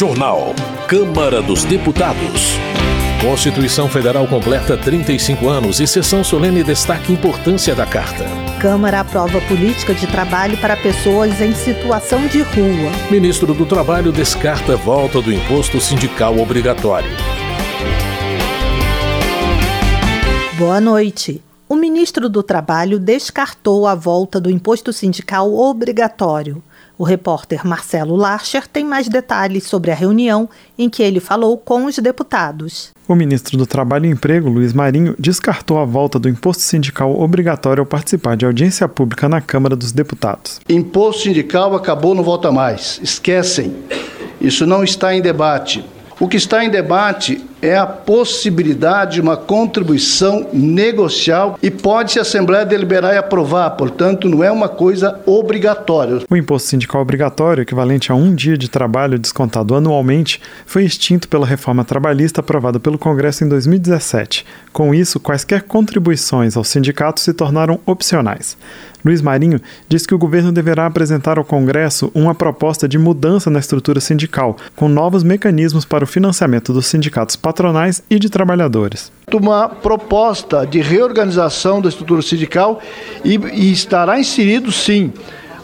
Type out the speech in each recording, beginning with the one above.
Jornal. Câmara dos Deputados. Constituição Federal completa 35 anos e sessão solene destaca a importância da Carta. Câmara aprova política de trabalho para pessoas em situação de rua. Ministro do Trabalho descarta volta do imposto sindical obrigatório. Boa noite. O ministro do Trabalho descartou a volta do imposto sindical obrigatório. O repórter Marcelo Larcher tem mais detalhes sobre a reunião em que ele falou com os deputados. O ministro do Trabalho e Emprego, Luiz Marinho, descartou a volta do imposto sindical obrigatório ao participar de audiência pública na Câmara dos Deputados. Imposto sindical acabou, não volta mais. Esquecem. Isso não está em debate. O que está em debate é a possibilidade de uma contribuição negocial e pode-se a Assembleia deliberar e aprovar, portanto, não é uma coisa obrigatória. O imposto sindical obrigatório, equivalente a um dia de trabalho descontado anualmente, foi extinto pela reforma trabalhista aprovada pelo Congresso em 2017. Com isso, quaisquer contribuições aos sindicatos se tornaram opcionais. Luiz Marinho diz que o governo deverá apresentar ao Congresso uma proposta de mudança na estrutura sindical, com novos mecanismos para o financiamento dos sindicatos patronais e de trabalhadores. Uma proposta de reorganização da estrutura sindical e, e estará inserido, sim,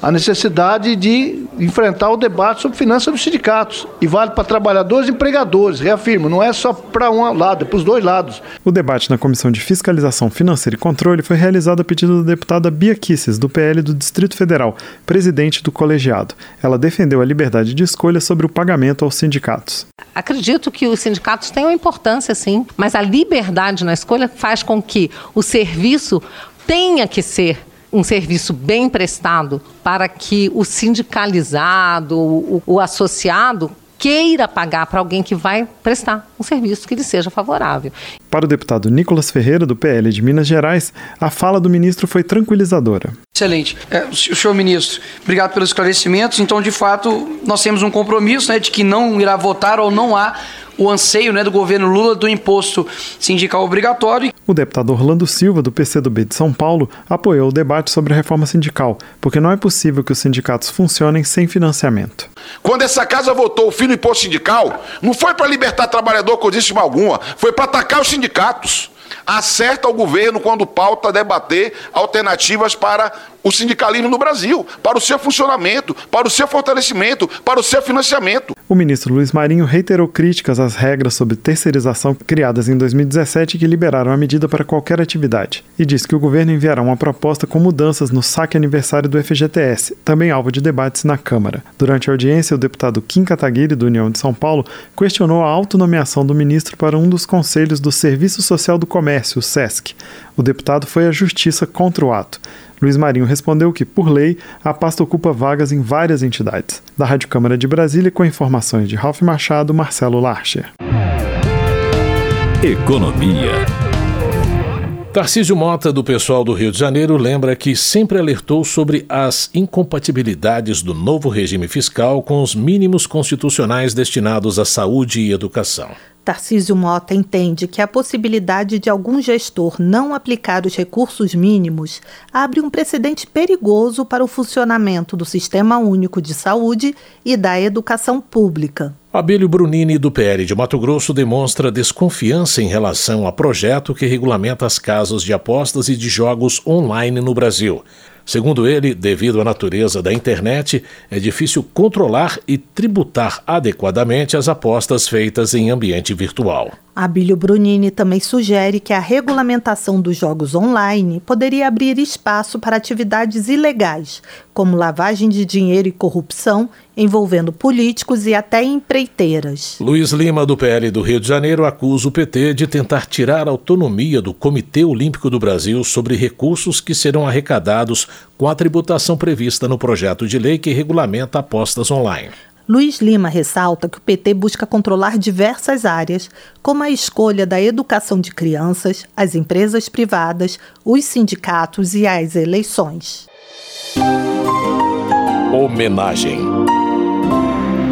a necessidade de enfrentar o debate sobre finanças dos sindicatos. E vale para trabalhadores e empregadores, reafirmo, não é só para um lado, é para os dois lados. O debate na Comissão de Fiscalização Financeira e Controle foi realizado a pedido da deputada Bia Kisses, do PL do Distrito Federal, presidente do colegiado. Ela defendeu a liberdade de escolha sobre o pagamento aos sindicatos. Acredito que os sindicatos têm uma importância, sim, mas a liberdade na escolha faz com que o serviço tenha que ser um serviço bem prestado para que o sindicalizado, o, o associado, queira pagar para alguém que vai prestar um serviço que lhe seja favorável. Para o deputado Nicolas Ferreira, do PL de Minas Gerais, a fala do ministro foi tranquilizadora. Excelente. É, o senhor ministro, obrigado pelos esclarecimentos. Então, de fato, nós temos um compromisso né, de que não irá votar ou não há o anseio né, do governo Lula do imposto sindical obrigatório. O deputado Orlando Silva, do PCdoB de São Paulo, apoiou o debate sobre a reforma sindical, porque não é possível que os sindicatos funcionem sem financiamento. Quando essa casa votou o fim do imposto sindical, não foi para libertar trabalhador coisíssima alguma, foi para atacar os sindicatos. Acerta o governo quando pauta debater alternativas para o sindicalismo no Brasil, para o seu funcionamento, para o seu fortalecimento, para o seu financiamento. O ministro Luiz Marinho reiterou críticas às regras sobre terceirização criadas em 2017 que liberaram a medida para qualquer atividade, e disse que o governo enviará uma proposta com mudanças no saque aniversário do FGTS, também alvo de debates na Câmara. Durante a audiência, o deputado Kim Kataguiri, do União de São Paulo, questionou a autonomeação do ministro para um dos conselhos do Serviço Social do Comércio, o SESC. O deputado foi à justiça contra o ato. Luiz Marinho respondeu que, por lei, a pasta ocupa vagas em várias entidades. Da Rádio Câmara de Brasília, com informações de Ralph Machado, Marcelo Larcher. Economia. Tarcísio Mota, do pessoal do Rio de Janeiro, lembra que sempre alertou sobre as incompatibilidades do novo regime fiscal com os mínimos constitucionais destinados à saúde e educação. Tarcísio Mota entende que a possibilidade de algum gestor não aplicar os recursos mínimos abre um precedente perigoso para o funcionamento do Sistema Único de Saúde e da educação pública. Abílio Brunini, do PL de Mato Grosso, demonstra desconfiança em relação a projeto que regulamenta as casas de apostas e de jogos online no Brasil. Segundo ele, devido à natureza da internet, é difícil controlar e tributar adequadamente as apostas feitas em ambiente virtual. Abílio Brunini também sugere que a regulamentação dos jogos online poderia abrir espaço para atividades ilegais, como lavagem de dinheiro e corrupção, envolvendo políticos e até empreiteiras. Luiz Lima, do PL do Rio de Janeiro, acusa o PT de tentar tirar a autonomia do Comitê Olímpico do Brasil sobre recursos que serão arrecadados com a tributação prevista no projeto de lei que regulamenta apostas online. Luiz Lima ressalta que o PT busca controlar diversas áreas, como a escolha da educação de crianças, as empresas privadas, os sindicatos e as eleições. Homenagem.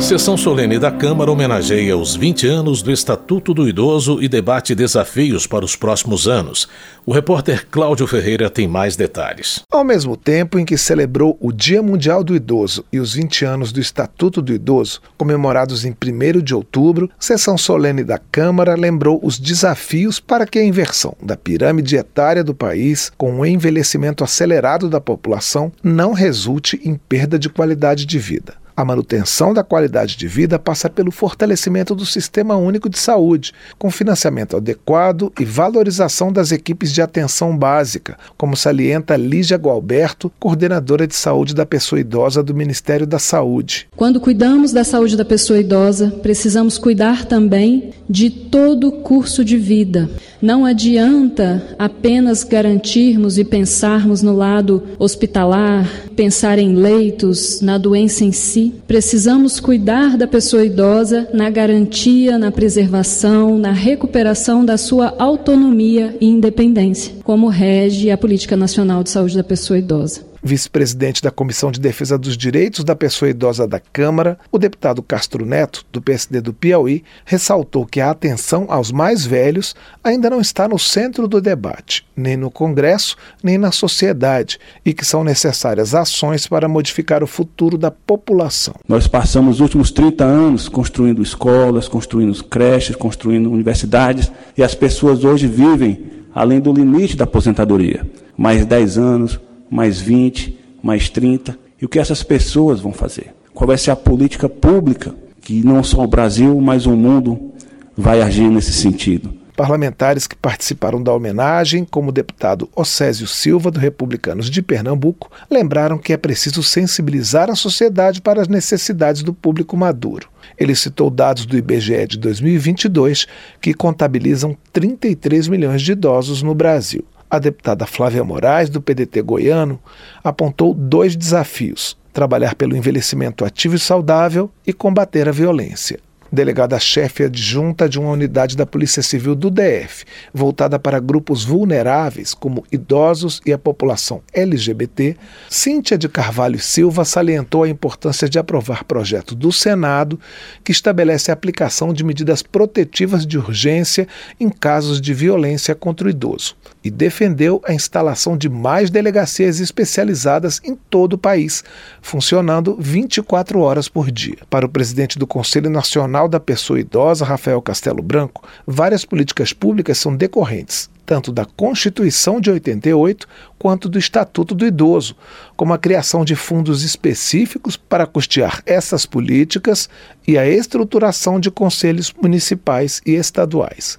Sessão solene da Câmara homenageia os 20 anos do Estatuto do Idoso e debate desafios para os próximos anos. O repórter Cláudio Ferreira tem mais detalhes. Ao mesmo tempo em que celebrou o Dia Mundial do Idoso e os 20 anos do Estatuto do Idoso, comemorados em 1 de outubro, sessão solene da Câmara lembrou os desafios para que a inversão da pirâmide etária do país, com o envelhecimento acelerado da população, não resulte em perda de qualidade de vida. A manutenção da qualidade de vida passa pelo fortalecimento do Sistema Único de Saúde, com financiamento adequado e valorização das equipes de atenção básica, como salienta Lígia Gualberto, coordenadora de saúde da pessoa idosa do Ministério da Saúde. Quando cuidamos da saúde da pessoa idosa, precisamos cuidar também de todo o curso de vida. Não adianta apenas garantirmos e pensarmos no lado hospitalar, pensar em leitos, na doença em si. Precisamos cuidar da pessoa idosa na garantia, na preservação, na recuperação da sua autonomia e independência, como rege a Política Nacional de Saúde da Pessoa Idosa vice-presidente da Comissão de Defesa dos Direitos da Pessoa Idosa da Câmara, o deputado Castro Neto, do PSD do Piauí, ressaltou que a atenção aos mais velhos ainda não está no centro do debate, nem no Congresso, nem na sociedade, e que são necessárias ações para modificar o futuro da população. Nós passamos os últimos 30 anos construindo escolas, construindo creches, construindo universidades, e as pessoas hoje vivem além do limite da aposentadoria. Mais 10 anos, mais 20, mais 30. E o que essas pessoas vão fazer? Qual vai ser a política pública que não só o Brasil, mas o mundo vai agir nesse sentido? Parlamentares que participaram da homenagem, como o deputado Océsio Silva, do Republicanos de Pernambuco, lembraram que é preciso sensibilizar a sociedade para as necessidades do público maduro. Ele citou dados do IBGE de 2022 que contabilizam 33 milhões de idosos no Brasil. A deputada Flávia Moraes, do PDT goiano, apontou dois desafios: trabalhar pelo envelhecimento ativo e saudável e combater a violência delegada-chefe adjunta de uma unidade da Polícia Civil do DF, voltada para grupos vulneráveis, como idosos e a população LGBT, Cíntia de Carvalho Silva salientou a importância de aprovar projeto do Senado que estabelece a aplicação de medidas protetivas de urgência em casos de violência contra o idoso e defendeu a instalação de mais delegacias especializadas em todo o país, funcionando 24 horas por dia. Para o presidente do Conselho Nacional da Pessoa Idosa, Rafael Castelo Branco, várias políticas públicas são decorrentes tanto da Constituição de 88 quanto do Estatuto do Idoso, como a criação de fundos específicos para custear essas políticas e a estruturação de conselhos municipais e estaduais.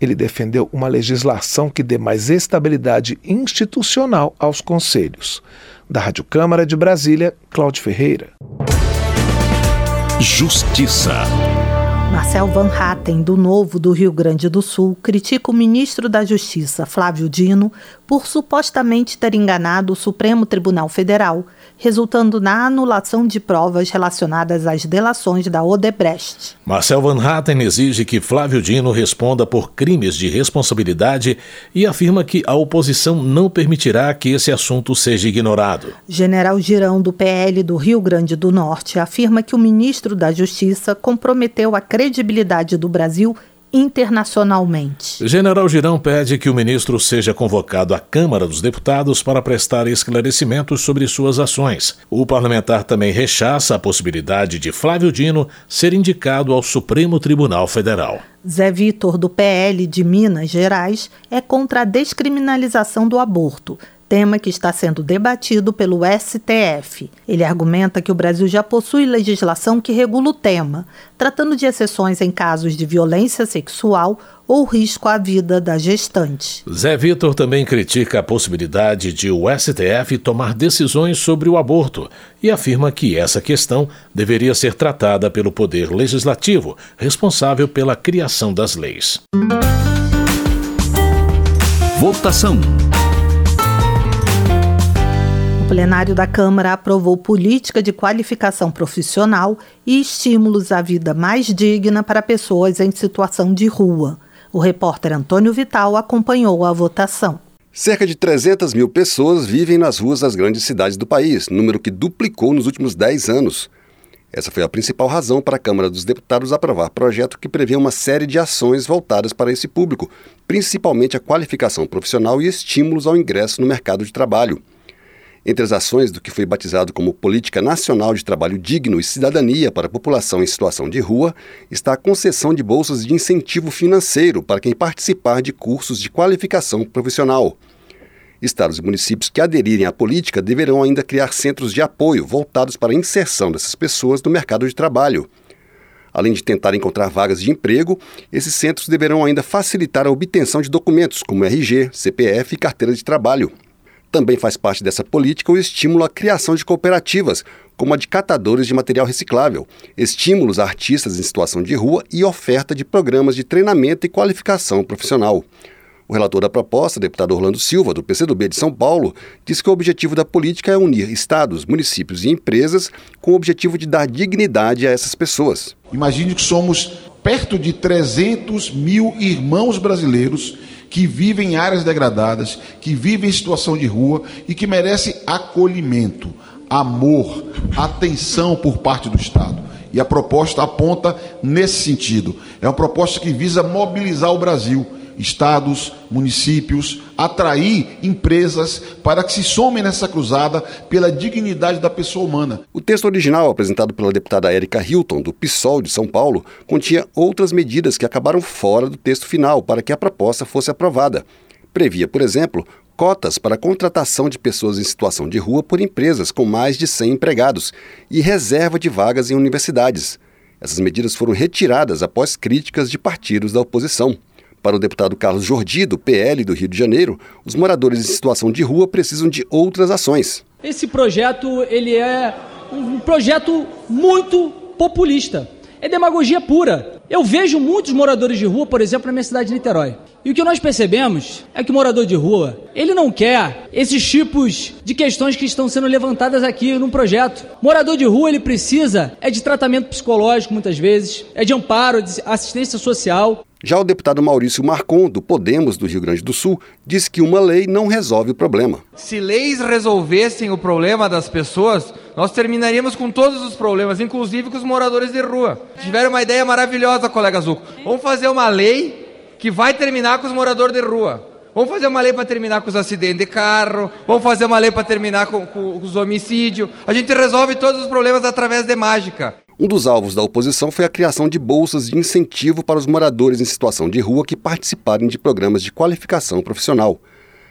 Ele defendeu uma legislação que dê mais estabilidade institucional aos conselhos. Da Rádio Câmara de Brasília, Cláudio Ferreira. Justiça. Marcel Van Hatten, do Novo do Rio Grande do Sul, critica o ministro da Justiça, Flávio Dino, por supostamente ter enganado o Supremo Tribunal Federal resultando na anulação de provas relacionadas às delações da Odebrecht. Marcel Van Hatten exige que Flávio Dino responda por crimes de responsabilidade e afirma que a oposição não permitirá que esse assunto seja ignorado. General Girão, do PL do Rio Grande do Norte, afirma que o ministro da Justiça comprometeu a credibilidade do Brasil internacionalmente. General Girão pede que o ministro seja convocado à Câmara dos Deputados para prestar esclarecimentos sobre suas ações. O parlamentar também rechaça a possibilidade de Flávio Dino ser indicado ao Supremo Tribunal Federal. Zé Vitor, do PL de Minas Gerais, é contra a descriminalização do aborto tema que está sendo debatido pelo STF. Ele argumenta que o Brasil já possui legislação que regula o tema, tratando de exceções em casos de violência sexual ou risco à vida da gestante. Zé Vitor também critica a possibilidade de o STF tomar decisões sobre o aborto e afirma que essa questão deveria ser tratada pelo Poder Legislativo, responsável pela criação das leis. Votação. O plenário da Câmara aprovou política de qualificação profissional e estímulos à vida mais digna para pessoas em situação de rua. O repórter Antônio Vital acompanhou a votação. Cerca de 300 mil pessoas vivem nas ruas das grandes cidades do país, número que duplicou nos últimos 10 anos. Essa foi a principal razão para a Câmara dos Deputados aprovar projeto que prevê uma série de ações voltadas para esse público, principalmente a qualificação profissional e estímulos ao ingresso no mercado de trabalho. Entre as ações do que foi batizado como Política Nacional de Trabalho Digno e Cidadania para a População em Situação de Rua está a concessão de bolsas de incentivo financeiro para quem participar de cursos de qualificação profissional. Estados e municípios que aderirem à política deverão ainda criar centros de apoio voltados para a inserção dessas pessoas no mercado de trabalho. Além de tentar encontrar vagas de emprego, esses centros deverão ainda facilitar a obtenção de documentos como RG, CPF e carteira de trabalho. Também faz parte dessa política o estímulo à criação de cooperativas, como a de catadores de material reciclável, estímulos a artistas em situação de rua e oferta de programas de treinamento e qualificação profissional. O relator da proposta, deputado Orlando Silva, do PCdoB de São Paulo, diz que o objetivo da política é unir estados, municípios e empresas com o objetivo de dar dignidade a essas pessoas. Imagine que somos perto de 300 mil irmãos brasileiros que vivem em áreas degradadas, que vivem em situação de rua e que merecem acolhimento, amor, atenção por parte do Estado. E a proposta aponta nesse sentido. É uma proposta que visa mobilizar o Brasil estados, municípios, atrair empresas para que se somem nessa cruzada pela dignidade da pessoa humana. O texto original, apresentado pela deputada Érica Hilton, do PSOL de São Paulo, continha outras medidas que acabaram fora do texto final para que a proposta fosse aprovada. Previa, por exemplo, cotas para a contratação de pessoas em situação de rua por empresas com mais de 100 empregados e reserva de vagas em universidades. Essas medidas foram retiradas após críticas de partidos da oposição. Para o deputado Carlos Jordi, do PL do Rio de Janeiro, os moradores em situação de rua precisam de outras ações. Esse projeto ele é um projeto muito populista. É demagogia pura. Eu vejo muitos moradores de rua, por exemplo, na minha cidade de Niterói. E o que nós percebemos é que o morador de rua, ele não quer esses tipos de questões que estão sendo levantadas aqui no projeto. Morador de rua, ele precisa é de tratamento psicológico muitas vezes, é de amparo, de assistência social. Já o deputado Maurício Marcon, do Podemos do Rio Grande do Sul, disse que uma lei não resolve o problema. Se leis resolvessem o problema das pessoas, nós terminaríamos com todos os problemas, inclusive com os moradores de rua. Tiveram uma ideia maravilhosa, colega Zuco. Vamos fazer uma lei que vai terminar com os moradores de rua. Vamos fazer uma lei para terminar com os acidentes de carro. Vamos fazer uma lei para terminar com, com, os homicídios. A gente resolve todos os problemas através de mágica. Um dos alvos da oposição foi a criação de bolsas de incentivo para os moradores em situação de rua que participarem de programas de qualificação profissional.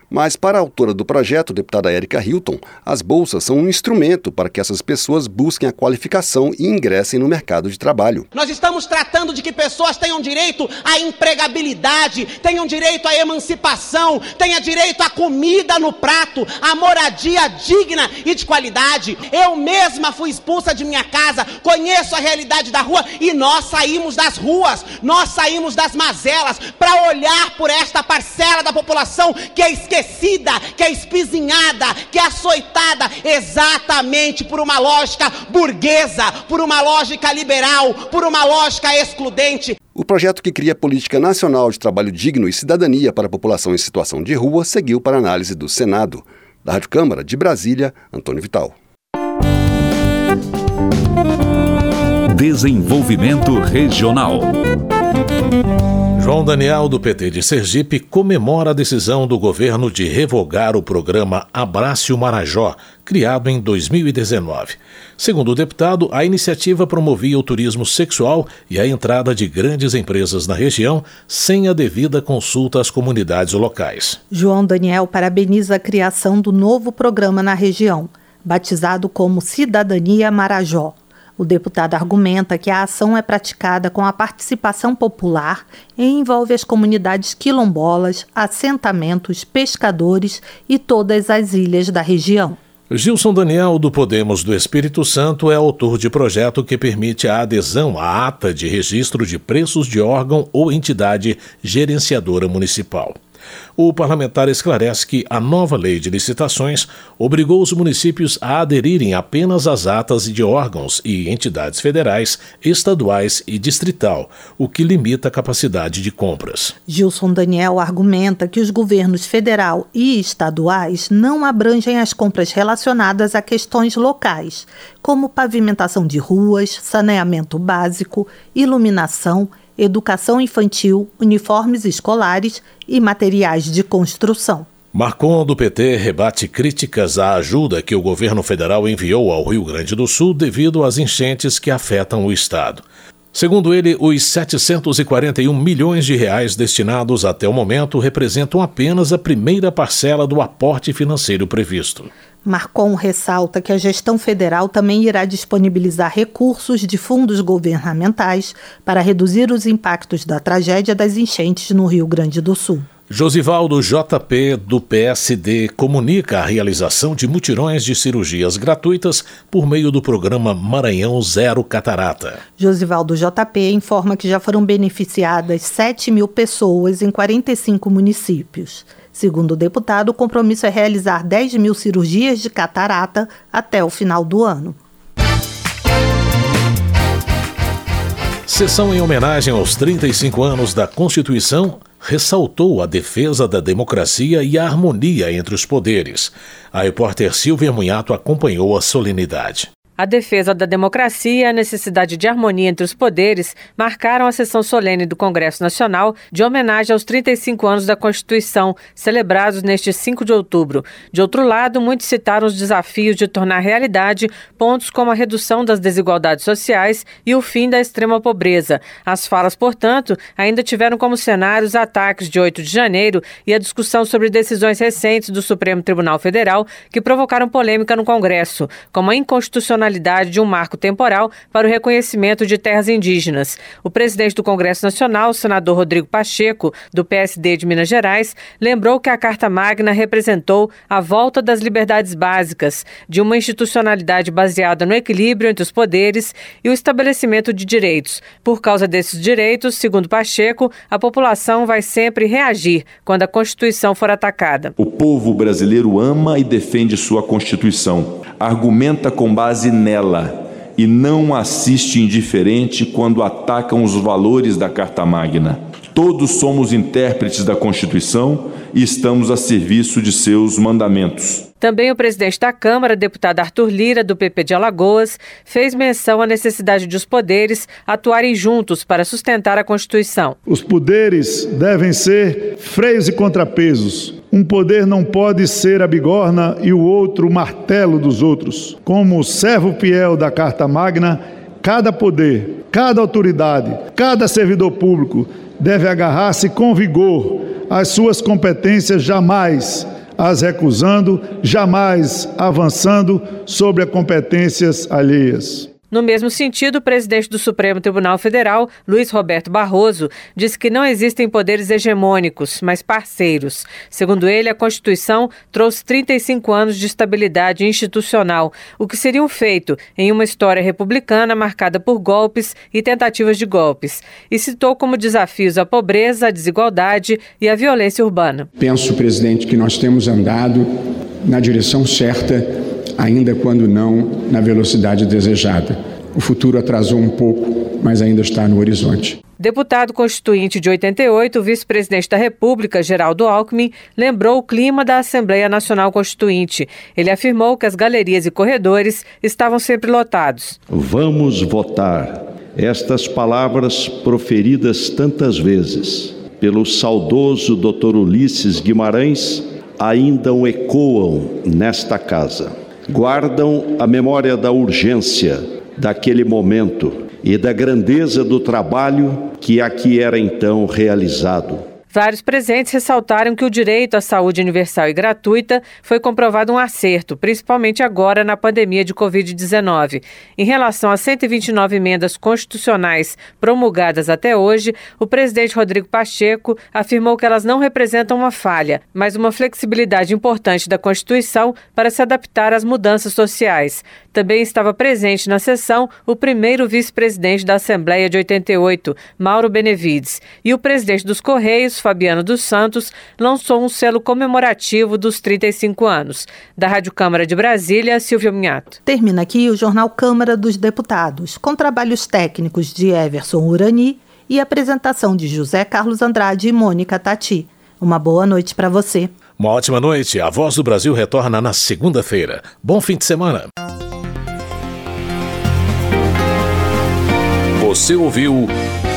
Mas, para a autora do projeto, deputada Érica Hilton, as bolsas são um instrumento para que essas pessoas busquem a qualificação e ingressem no mercado de trabalho. Nós estamos tratando de que pessoas tenham direito à empregabilidade, tenham direito à emancipação, tenham direito à comida no prato, à moradia digna e de qualidade. Eu mesma fui expulsa de minha casa, conheço a realidade da rua e nós saímos das ruas, nós saímos das mazelas para olhar por esta parcela da população que é esquecida esquecida, que é espizinhada, que é açoitada exatamente por uma lógica burguesa, por uma lógica liberal, por uma lógica excludente. O projeto que cria a Política Nacional de Trabalho Digno e Cidadania para a População em Situação de Rua seguiu para análise do Senado. Da Rádio Câmara de Brasília, Antônio Vital. Desenvolvimento Regional. João Daniel, do PT de Sergipe, comemora a decisão do governo de revogar o programa Abraço Marajó, criado em 2019. Segundo o deputado, a iniciativa promovia o turismo sexual e a entrada de grandes empresas na região sem a devida consulta às comunidades locais. João Daniel parabeniza a criação do novo programa na região, batizado como Cidadania Marajó. O deputado argumenta que a ação é praticada com a participação popular e envolve as comunidades quilombolas, assentamentos, pescadores e todas as ilhas da região. Gilson Daniel, do Podemos do Espírito Santo, é autor de projeto que permite a adesão à ata de registro de preços de órgão ou entidade gerenciadora municipal. O parlamentar esclarece que a nova lei de licitações obrigou os municípios a aderirem apenas às atas de órgãos e entidades federais, estaduais e distrital, o que limita a capacidade de compras. Gilson Daniel argumenta que os governos federal e estaduais não abrangem as compras relacionadas a questões locais, como pavimentação de ruas, saneamento básico, iluminação, educação infantil, uniformes escolares e materiais de construção. Marcon do PT rebate críticas à ajuda que o governo federal enviou ao Rio Grande do Sul devido às enchentes que afetam o estado. Segundo ele, os 741 milhões de reais destinados até o momento representam apenas a primeira parcela do aporte financeiro previsto. Marcon ressalta que a gestão federal também irá disponibilizar recursos de fundos governamentais para reduzir os impactos da tragédia das enchentes no Rio Grande do Sul. Josivaldo JP, do PSD, comunica a realização de mutirões de cirurgias gratuitas por meio do programa Maranhão Zero Catarata. Josivaldo JP informa que já foram beneficiadas 7 mil pessoas em 45 municípios. Segundo o deputado, o compromisso é realizar 10 mil cirurgias de catarata até o final do ano. Sessão em homenagem aos 35 anos da Constituição ressaltou a defesa da democracia e a harmonia entre os poderes. A repórter Silvia Munhato acompanhou a solenidade. A defesa da democracia e a necessidade de harmonia entre os poderes marcaram a sessão solene do Congresso Nacional de homenagem aos 35 anos da Constituição, celebrados neste 5 de outubro. De outro lado, muitos citaram os desafios de tornar realidade pontos como a redução das desigualdades sociais e o fim da extrema pobreza. As falas, portanto, ainda tiveram como cenário os ataques de 8 de janeiro e a discussão sobre decisões recentes do Supremo Tribunal Federal que provocaram polêmica no Congresso, como a inconstitucionalidade de um marco temporal para o reconhecimento de terras indígenas. O presidente do Congresso Nacional, o senador Rodrigo Pacheco, do PSD de Minas Gerais, lembrou que a Carta Magna representou a volta das liberdades básicas, de uma institucionalidade baseada no equilíbrio entre os poderes e o estabelecimento de direitos. Por causa desses direitos, segundo Pacheco, a população vai sempre reagir quando a Constituição for atacada. O povo brasileiro ama e defende sua Constituição, argumenta com base nela e não assiste indiferente quando atacam os valores da Carta Magna. Todos somos intérpretes da Constituição e estamos a serviço de seus mandamentos. Também o presidente da Câmara, deputado Arthur Lira, do PP de Alagoas, fez menção à necessidade de os poderes atuarem juntos para sustentar a Constituição. Os poderes devem ser freios e contrapesos. Um poder não pode ser a bigorna e o outro o martelo dos outros. Como servo fiel da Carta Magna, cada poder, cada autoridade, cada servidor público deve agarrar-se com vigor às suas competências, jamais as recusando, jamais avançando sobre as competências alheias. No mesmo sentido, o presidente do Supremo Tribunal Federal, Luiz Roberto Barroso, disse que não existem poderes hegemônicos, mas parceiros. Segundo ele, a Constituição trouxe 35 anos de estabilidade institucional, o que seria um feito em uma história republicana marcada por golpes e tentativas de golpes, e citou como desafios a pobreza, a desigualdade e a violência urbana. Penso, presidente, que nós temos andado na direção certa ainda quando não na velocidade desejada. O futuro atrasou um pouco, mas ainda está no horizonte. Deputado constituinte de 88, o vice-presidente da República, Geraldo Alckmin, lembrou o clima da Assembleia Nacional Constituinte. Ele afirmou que as galerias e corredores estavam sempre lotados. Vamos votar. Estas palavras proferidas tantas vezes pelo saudoso Dr. Ulisses Guimarães ainda ecoam nesta casa guardam a memória da urgência daquele momento e da grandeza do trabalho que aqui era então realizado. Vários presentes ressaltaram que o direito à saúde universal e gratuita foi comprovado um acerto, principalmente agora na pandemia de Covid-19. Em relação às 129 emendas constitucionais promulgadas até hoje, o presidente Rodrigo Pacheco afirmou que elas não representam uma falha, mas uma flexibilidade importante da Constituição para se adaptar às mudanças sociais. Também estava presente na sessão o primeiro vice-presidente da Assembleia de 88, Mauro Benevides, e o presidente dos Correios, Fabiano dos Santos lançou um selo comemorativo dos 35 anos. Da Rádio Câmara de Brasília, Silvia Minhato. Termina aqui o Jornal Câmara dos Deputados, com trabalhos técnicos de Everson Urani e apresentação de José Carlos Andrade e Mônica Tati. Uma boa noite para você. Uma ótima noite. A Voz do Brasil retorna na segunda-feira. Bom fim de semana. Você ouviu